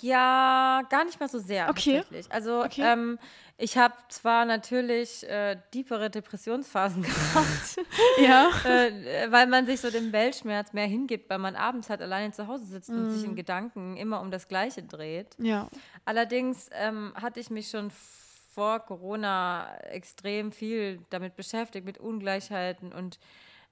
Ja, gar nicht mal so sehr Okay. tatsächlich. Also Okay. ähm, ich habe zwar natürlich äh, tiefere Depressionsphasen gehabt, Ja. äh, weil man sich so dem Weltschmerz mehr hingibt, weil man abends halt alleine zu Hause sitzt und sich Mhm. in Gedanken immer um das Gleiche dreht. Ja. Allerdings ähm, hatte ich mich schon vor Corona extrem viel damit beschäftigt, mit Ungleichheiten und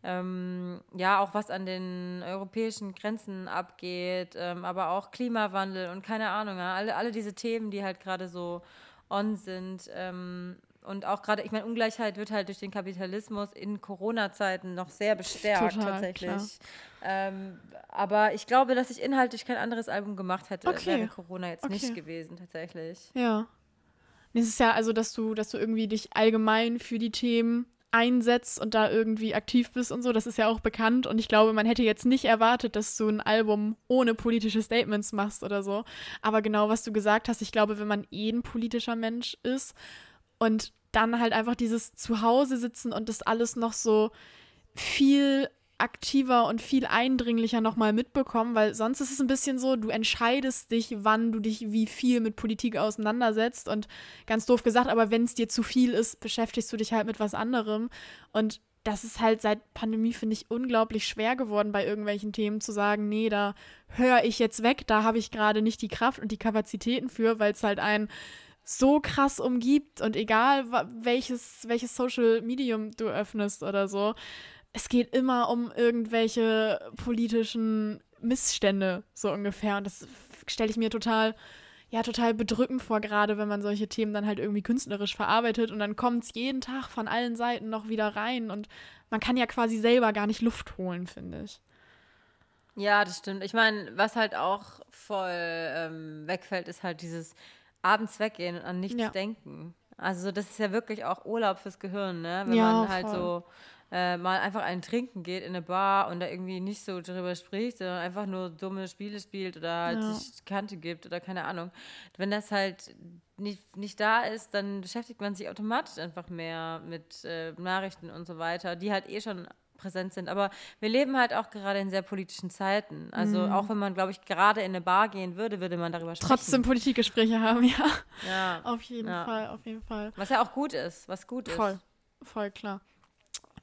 ähm, ja, auch was an den europäischen Grenzen abgeht, ähm, aber auch Klimawandel und keine Ahnung, ja, alle, alle diese Themen, die halt gerade so on sind. Ähm, und auch gerade, ich meine, Ungleichheit wird halt durch den Kapitalismus in Corona-Zeiten noch sehr bestärkt Total, tatsächlich. Ähm, aber ich glaube, dass ich inhaltlich kein anderes Album gemacht hätte, Okay. wäre Corona jetzt Okay. nicht gewesen tatsächlich. Ja. Es ist ja also, dass du, dass du irgendwie dich allgemein für die Themen einsetzt und da irgendwie aktiv bist und so, das ist ja auch bekannt und ich glaube, man hätte jetzt nicht erwartet, dass du ein Album ohne politische Statements machst oder so. Aber genau, was du gesagt hast, ich glaube, wenn man eh ein politischer Mensch ist und dann halt einfach dieses Zuhause sitzen und das alles noch so viel aktiver und viel eindringlicher nochmal mitbekommen, weil sonst ist es ein bisschen so, du entscheidest dich, wann du dich wie viel mit Politik auseinandersetzt und ganz doof gesagt, aber wenn es dir zu viel ist, beschäftigst du dich halt mit was anderem. Und das ist halt seit Pandemie, finde ich, unglaublich schwer geworden, bei irgendwelchen Themen zu sagen, nee, da höre ich jetzt weg, da habe ich gerade nicht die Kraft und die Kapazitäten für, weil es halt ein so krass umgibt und egal welches, welches Social Medium du öffnest oder so, es geht immer um irgendwelche politischen Missstände, so ungefähr. Und das stelle ich mir total, ja, total bedrückend vor, gerade wenn man solche Themen dann halt irgendwie künstlerisch verarbeitet und dann kommt es jeden Tag von allen Seiten noch wieder rein und man kann ja quasi selber gar nicht Luft holen, finde ich. Ja, das stimmt. Ich meine, was halt auch voll ähm, wegfällt, ist halt dieses abends weggehen und an nichts Ja. denken. Also das ist ja wirklich auch Urlaub fürs Gehirn, ne? Wenn Ja, man halt voll. so äh, mal einfach einen trinken geht in eine Bar und da irgendwie nicht so drüber spricht, sondern einfach nur dumme Spiele spielt oder halt Ja. sich Kante gibt oder keine Ahnung. Wenn das halt nicht, nicht da ist, dann beschäftigt man sich automatisch einfach mehr mit äh, Nachrichten und so weiter, die halt eh schon präsent sind. Aber wir leben halt auch gerade in sehr politischen Zeiten. Also Mhm. auch wenn man, glaube ich, gerade in eine Bar gehen würde, würde man darüber sprechen. Trotzdem Politikgespräche haben, ja. Ja. Auf jeden Ja. Fall, auf jeden Fall. Was ja auch gut ist, was gut ist. Voll, voll klar.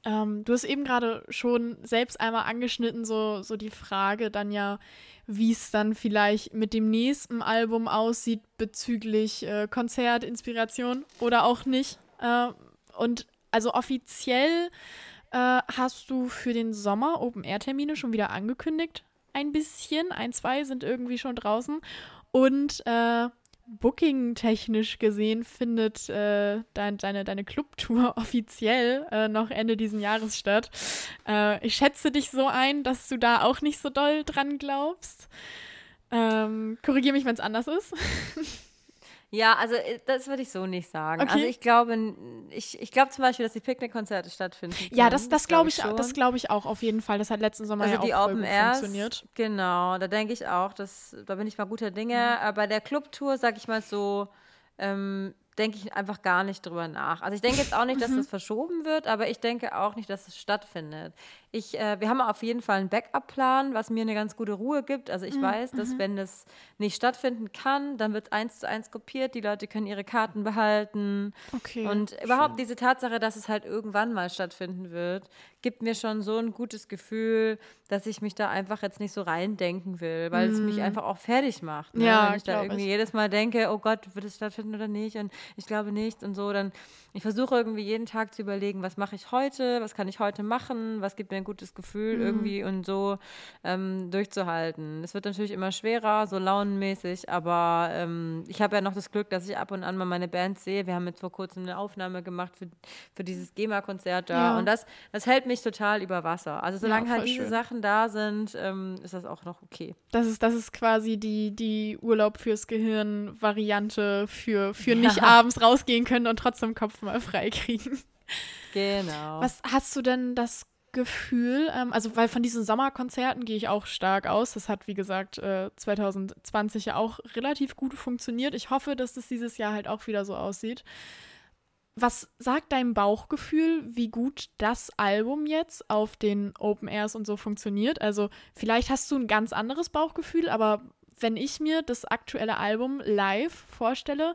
Ähm, du hast eben gerade schon selbst einmal angeschnitten, so, so die Frage dann ja, wie es dann vielleicht mit dem nächsten Album aussieht bezüglich äh, Konzertinspiration oder auch nicht. Äh, und also offiziell äh, hast du für den Sommer Open-Air-Termine schon wieder angekündigt. Ein bisschen, ein, zwei sind irgendwie schon draußen. Und äh, Booking-technisch gesehen findet äh, dein, deine, deine Clubtour offiziell äh, noch Ende diesen Jahres statt. Äh, ich schätze dich so ein, dass du da auch nicht so doll dran glaubst. Ähm, Korrigiere mich, wenn es anders ist. Ja, also äh, das würde ich so nicht sagen. Okay. Also ich glaube, ich, ich glaube zum Beispiel, dass die Picknickkonzerte stattfinden. Ja, können. das, das glaube ich, schon. das glaube ich auch auf jeden Fall. Das hat letzten Sommer Also ja die auch Open Airs, funktioniert. genau, da denke ich auch, dass, da bin ich mal guter Dinge. Mhm. Aber bei der Clubtour, sag ich mal so, ähm, denke ich einfach gar nicht drüber nach. Also ich denke jetzt auch nicht, Mhm. dass das verschoben wird, aber ich denke auch nicht, dass es stattfindet. Ich, äh, wir haben auf jeden Fall einen Backup-Plan, was mir eine ganz gute Ruhe gibt. Also ich Mhm, weiß, dass wenn das nicht stattfinden kann, dann wird es eins zu eins kopiert, die Leute können ihre Karten behalten. Okay. Und überhaupt diese Tatsache, dass es halt irgendwann mal stattfinden wird, gibt mir schon so ein gutes Gefühl, dass ich mich da einfach jetzt nicht so reindenken will, weil es mich einfach auch fertig macht. Ne? Ja, Wenn ich da irgendwie ich. jedes Mal denke, oh Gott, wird es stattfinden oder nicht? Und ich glaube nicht und so, dann ich versuche irgendwie jeden Tag zu überlegen, was mache ich heute, was kann ich heute machen, was gibt mir ein gutes Gefühl Mhm. irgendwie und so ähm, durchzuhalten. Es wird natürlich immer schwerer, so launenmäßig, aber ähm, ich habe ja noch das Glück, dass ich ab und an mal meine Band sehe. Wir haben jetzt vor kurzem eine Aufnahme gemacht für, für dieses GEMA-Konzert da Ja. und das, das hält mich total über Wasser. Also solange halt voll diese schön. Sachen da sind, ähm, ist das auch noch okay. Das ist, das ist quasi die, die Urlaub fürs Gehirn-Variante für, für nicht abends rausgehen können und trotzdem Kopf mal frei kriegen. Genau. Was hast du denn das Gefühl, ähm, also weil von diesen Sommerkonzerten gehe ich auch stark aus. Das hat, wie gesagt, äh, 2020 ja auch relativ gut funktioniert. Ich hoffe, dass das dieses Jahr halt auch wieder so aussieht. Was sagt dein Bauchgefühl, wie gut das Album jetzt auf den Open Airs und so funktioniert? Also vielleicht hast du ein ganz anderes Bauchgefühl, aber wenn ich mir das aktuelle Album live vorstelle,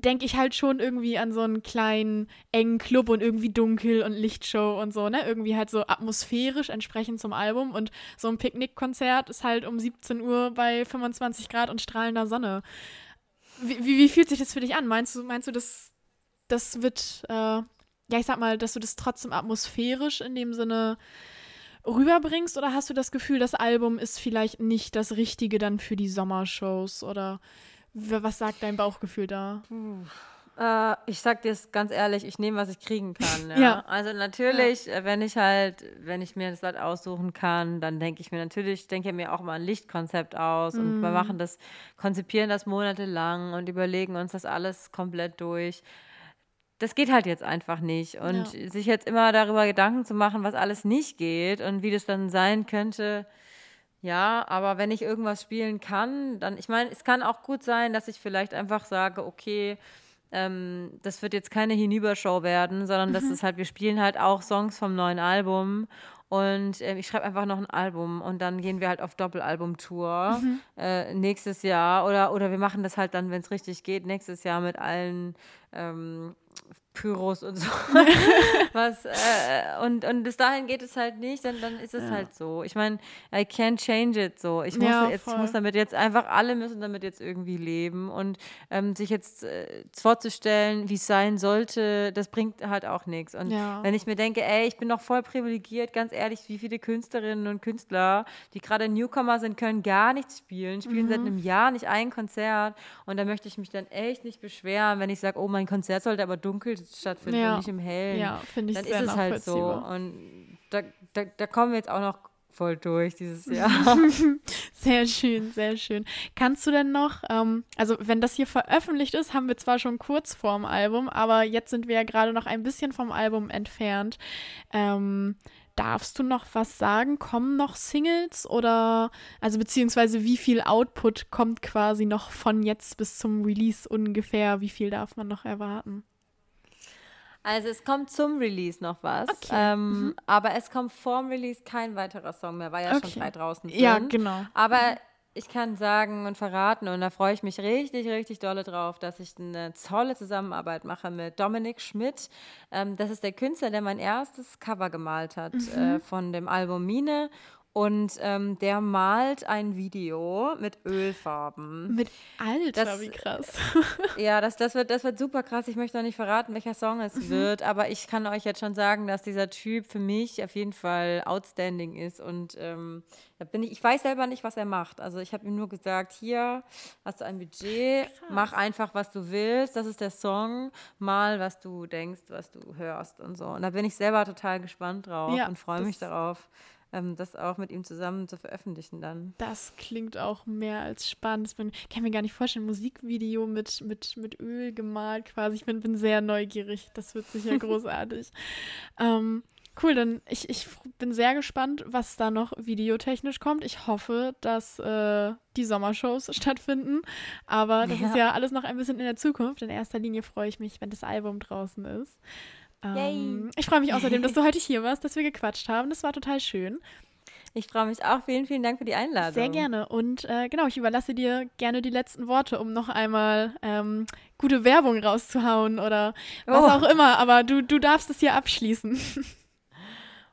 denke ich halt schon irgendwie an so einen kleinen, engen Club und irgendwie dunkel und Lichtshow und so, ne? Irgendwie halt so atmosphärisch entsprechend zum Album und so ein Picknickkonzert ist halt um 17 Uhr bei 25 Grad und strahlender Sonne. Wie, wie, wie fühlt sich das für dich an? Meinst du, meinst du, das, das wird, äh, ja, ich sag mal, dass du das trotzdem atmosphärisch in dem Sinne rüberbringst oder hast du das Gefühl, das Album ist vielleicht nicht das Richtige dann für die Sommershows oder was sagt dein Bauchgefühl da? Äh, ich sag dir es ganz ehrlich, ich nehme, was ich kriegen kann. Ja. Ja. Also natürlich, äh, wenn ich halt, wenn ich mir das halt aussuchen kann, dann denke ich mir natürlich, denke mir auch mal ein Lichtkonzept aus und wir machen das, konzipieren das monatelang und überlegen uns das alles komplett durch. Das geht halt jetzt einfach nicht. Und Ja. sich jetzt immer darüber Gedanken zu machen, was alles nicht geht und wie das dann sein könnte, ja, aber wenn ich irgendwas spielen kann, dann, ich meine, es kann auch gut sein, dass ich vielleicht einfach sage, okay, ähm, das wird jetzt keine Hinübershow werden, sondern das ist halt, wir spielen halt auch Songs vom neuen Album und ähm, ich schreibe einfach noch ein Album und dann gehen wir halt auf Doppelalbum-Tour äh, nächstes Jahr oder, oder wir machen das halt dann, wenn es richtig geht, nächstes Jahr mit allen ähm, Pyros und so. Was, äh, und, und bis dahin geht es halt nicht, dann, dann ist es halt so. Ich meine, I can't change it so. Ich muss, Ja, jetzt, ich muss damit jetzt einfach, alle müssen damit jetzt irgendwie leben und ähm, sich jetzt äh, vorzustellen, wie es sein sollte, das bringt halt auch nichts. Und Ja. wenn ich mir denke, ey, ich bin doch voll privilegiert, ganz ehrlich, wie viele Künstlerinnen und Künstler, die gerade Newcomer sind, können gar nichts spielen, spielen Mhm. seit einem Jahr nicht ein Konzert und da möchte ich mich dann echt nicht beschweren, wenn ich sage, oh, mein Konzert sollte aber dunkel stattfinden Ja. und nicht im Hellen. Ja, finde ich dann sehr ist es halt so. Und da, da, da kommen wir jetzt auch noch voll durch dieses Jahr. Sehr schön, sehr schön. Kannst du denn noch, ähm, also wenn das hier veröffentlicht ist, haben wir zwar schon kurz vorm Album, aber jetzt sind wir ja gerade noch ein bisschen vom Album entfernt. Ähm, darfst du noch was sagen? Kommen noch Singles oder, also beziehungsweise wie viel Output kommt quasi noch von jetzt bis zum Release ungefähr? Wie viel darf man noch erwarten? Also es kommt zum Release noch was, Okay. ähm, aber es kommt vorm Release kein weiterer Song mehr, weil ja Okay. schon drei draußen sind. Ja, genau. Aber ich kann sagen und verraten, und da freue ich mich richtig, richtig dolle drauf, dass ich eine tolle Zusammenarbeit mache mit Dominik Schmidt. Ähm, das ist der Künstler, der mein erstes Cover gemalt hat äh, von dem Album Mine. Und ähm, der malt ein Video mit Ölfarben. Mit Alter, Das- wie krass. Ja, das, das, wird, das wird super krass. Ich möchte noch nicht verraten, welcher Song es wird, aber ich kann euch jetzt schon sagen, dass dieser Typ für mich auf jeden Fall outstanding ist. Und ähm, da bin ich, ich weiß selber nicht, was er macht. Also ich habe ihm nur gesagt, hier hast du ein Budget, mach einfach, was du willst. Das ist der Song, mal, was du denkst, was du hörst und so. Und da bin ich selber total gespannt drauf Ja, und freue mich darauf, ähm, das auch mit ihm zusammen zu veröffentlichen dann. Das klingt auch mehr als spannend. Ich kann mir gar nicht vorstellen, Musikvideo mit, mit, mit Öl gemalt quasi. Ich bin, bin sehr neugierig. Das wird sicher großartig. ähm, cool, dann ich, ich bin sehr gespannt, was da noch videotechnisch kommt. Ich hoffe, dass äh, die Sommershows stattfinden. Aber das ist ja alles noch ein bisschen in der Zukunft. In erster Linie freue ich mich, wenn das Album draußen ist. Ähm, ich freue mich außerdem, dass du heute hier warst, dass wir gequatscht haben. Das war total schön. Ich freue mich auch. Vielen, vielen Dank für die Einladung. Sehr gerne. Und äh, genau, ich überlasse dir gerne die letzten Worte, um noch einmal ähm, gute Werbung rauszuhauen oder was Oh. auch immer. Aber du, du darfst es hier abschließen.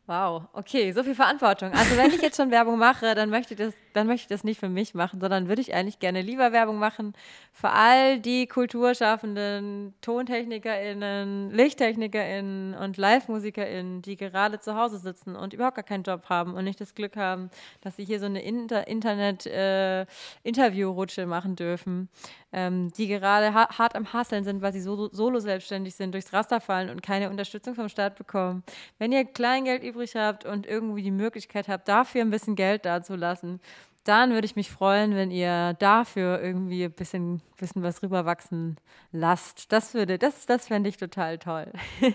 Wow, okay, so viel Verantwortung. Also wenn ich jetzt schon Werbung mache, dann möchte ich das, dann möchte ich das nicht für mich machen, sondern würde ich eigentlich gerne lieber Werbung machen für all die Kulturschaffenden, TontechnikerInnen, LichttechnikerInnen und Live-MusikerInnen, die gerade zu Hause sitzen und überhaupt gar keinen Job haben und nicht das Glück haben, dass sie hier so eine Inter Internet-Interview-Rutsche machen dürfen, ähm, die gerade ha hart am Hasseln sind, weil sie so solo selbstständig sind, durchs Raster fallen und keine Unterstützung vom Staat bekommen. Wenn ihr Kleingeld übrig habt und irgendwie die Möglichkeit habt, dafür ein bisschen Geld dazulassen, dann würde ich mich freuen, wenn ihr dafür irgendwie ein bisschen, bisschen was rüberwachsen lasst. Das würde, das, das fände ich total toll.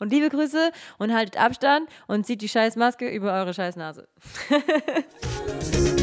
und liebe Grüße und haltet Abstand und zieht die scheiß Maske über eure scheiß Nase.